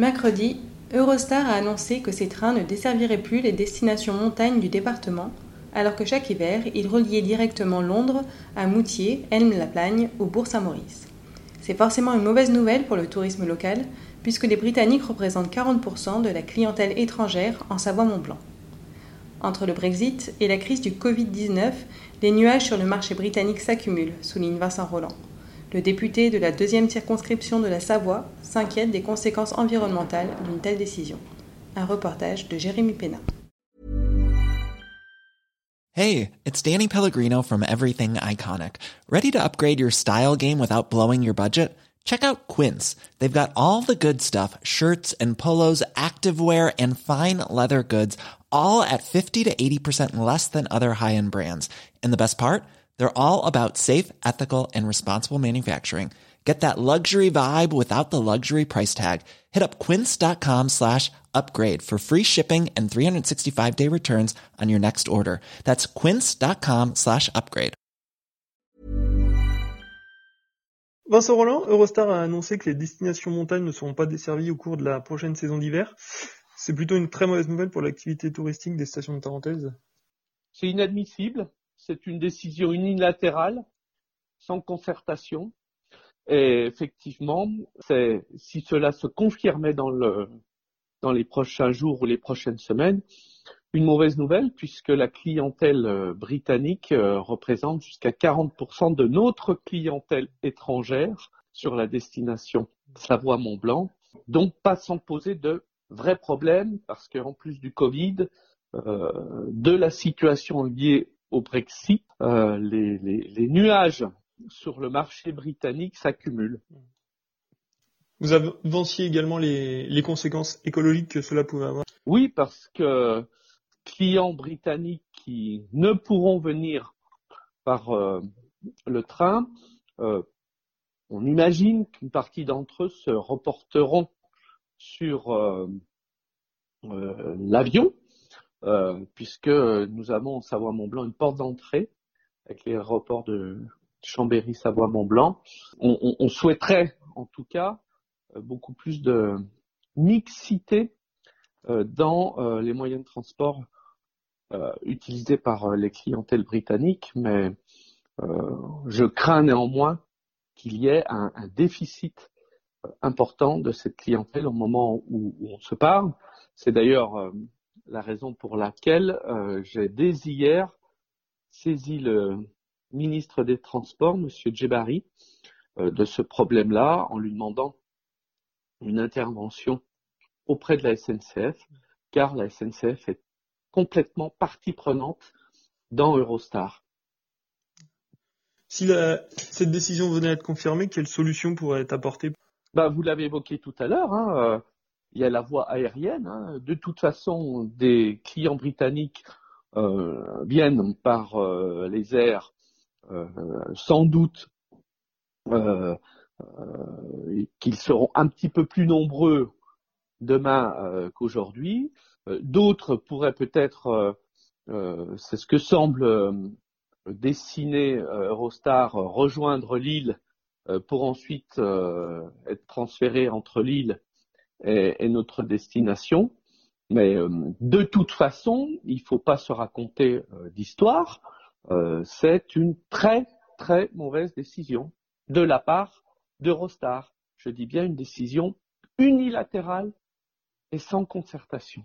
Mercredi, Eurostar a annoncé que ces trains ne desserviraient plus les destinations montagnes du département, alors que chaque hiver, ils reliaient directement Londres à Moutier, Elme-la-Plagne ou Bourg-Saint-Maurice. C'est forcément une mauvaise nouvelle pour le tourisme local, puisque les Britanniques représentent 40% de la clientèle étrangère en Savoie-Mont-Blanc. Entre le Brexit et la crise du Covid-19, les nuages sur le marché britannique s'accumulent, souligne Vincent Roland. Le député de la deuxième circonscription de la Savoie s'inquiète des conséquences environnementales d'une telle décision. Un reportage de Jérémy Pena. Hey, it's Danny Pellegrino from Everything Iconic. Ready to upgrade your style game without blowing your budget? Check out Quince. They've got all the good stuff shirts and polos, activewear, and fine leather goods, all at 50 to 80% less than other high end brands. And the best part? They're all about safe, ethical, and responsible manufacturing. Get that luxury vibe without the luxury price tag. Hit up quince.com slash upgrade for free shipping and 365 day returns on your next order. That's quince.com slash upgrade. Vincent Roland, Eurostar a annoncé que les destinations montagnes ne seront pas desservies au cours de la prochaine saison d'hiver. C'est plutôt une très mauvaise nouvelle pour l'activité touristique des stations de Tarentaise. C'est inadmissible. C'est une décision unilatérale, sans concertation. Et effectivement, si cela se confirmait dans, le, dans les prochains jours ou les prochaines semaines, une mauvaise nouvelle puisque la clientèle euh, britannique euh, représente jusqu'à 40% de notre clientèle étrangère sur la destination Savoie-Mont-Blanc, donc pas sans poser de vrais problèmes parce qu'en plus du Covid, euh, de la situation liée au Brexit, les, les, nuages sur le marché britannique s'accumulent. Vous avanciez également les, les, conséquences écologiques que cela pouvait avoir? Oui, parce que clients britanniques qui ne pourront venir par euh, le train, euh, on imagine qu'une partie d'entre eux se reporteront sur euh, l'avion, puisque nous avons en Savoie-Mont-Blanc une porte d'entrée avec l'aéroport de Chambéry-Savoie-Mont-Blanc. On, souhaiterait en tout cas beaucoup plus de mixité dans les moyens de transport euh, utilisé par euh, les clientèles britanniques, mais euh, je crains néanmoins qu'il y ait un, déficit important de cette clientèle au moment où, on se parle. C'est d'ailleurs la raison pour laquelle j'ai dès hier saisi le ministre des Transports, M. Djebari, de ce problème-là en lui demandant une intervention auprès de la SNCF, car la SNCF est complètement partie prenante dans Eurostar. Si cette décision venait à être confirmée, quelle solution pourrait être apportée? Bah, Vous l'avez évoqué tout à l'heure, hein, euh, il y a la voie aérienne. Hein. De toute façon, des clients britanniques euh, viennent par euh, les airs sans doute qu'ils seront un petit peu plus nombreux demain qu'aujourd'hui. Euh, d'autres pourraient peut-être, euh, euh, c'est ce que semble dessiner Eurostar, rejoindre l'île pour ensuite être transférés entre l'île et, notre destination. Mais de toute façon, il ne faut pas se raconter d'histoire. c'est une très très mauvaise décision de la part d'Eurostar. Je dis bien une décision unilatérale et sans concertation.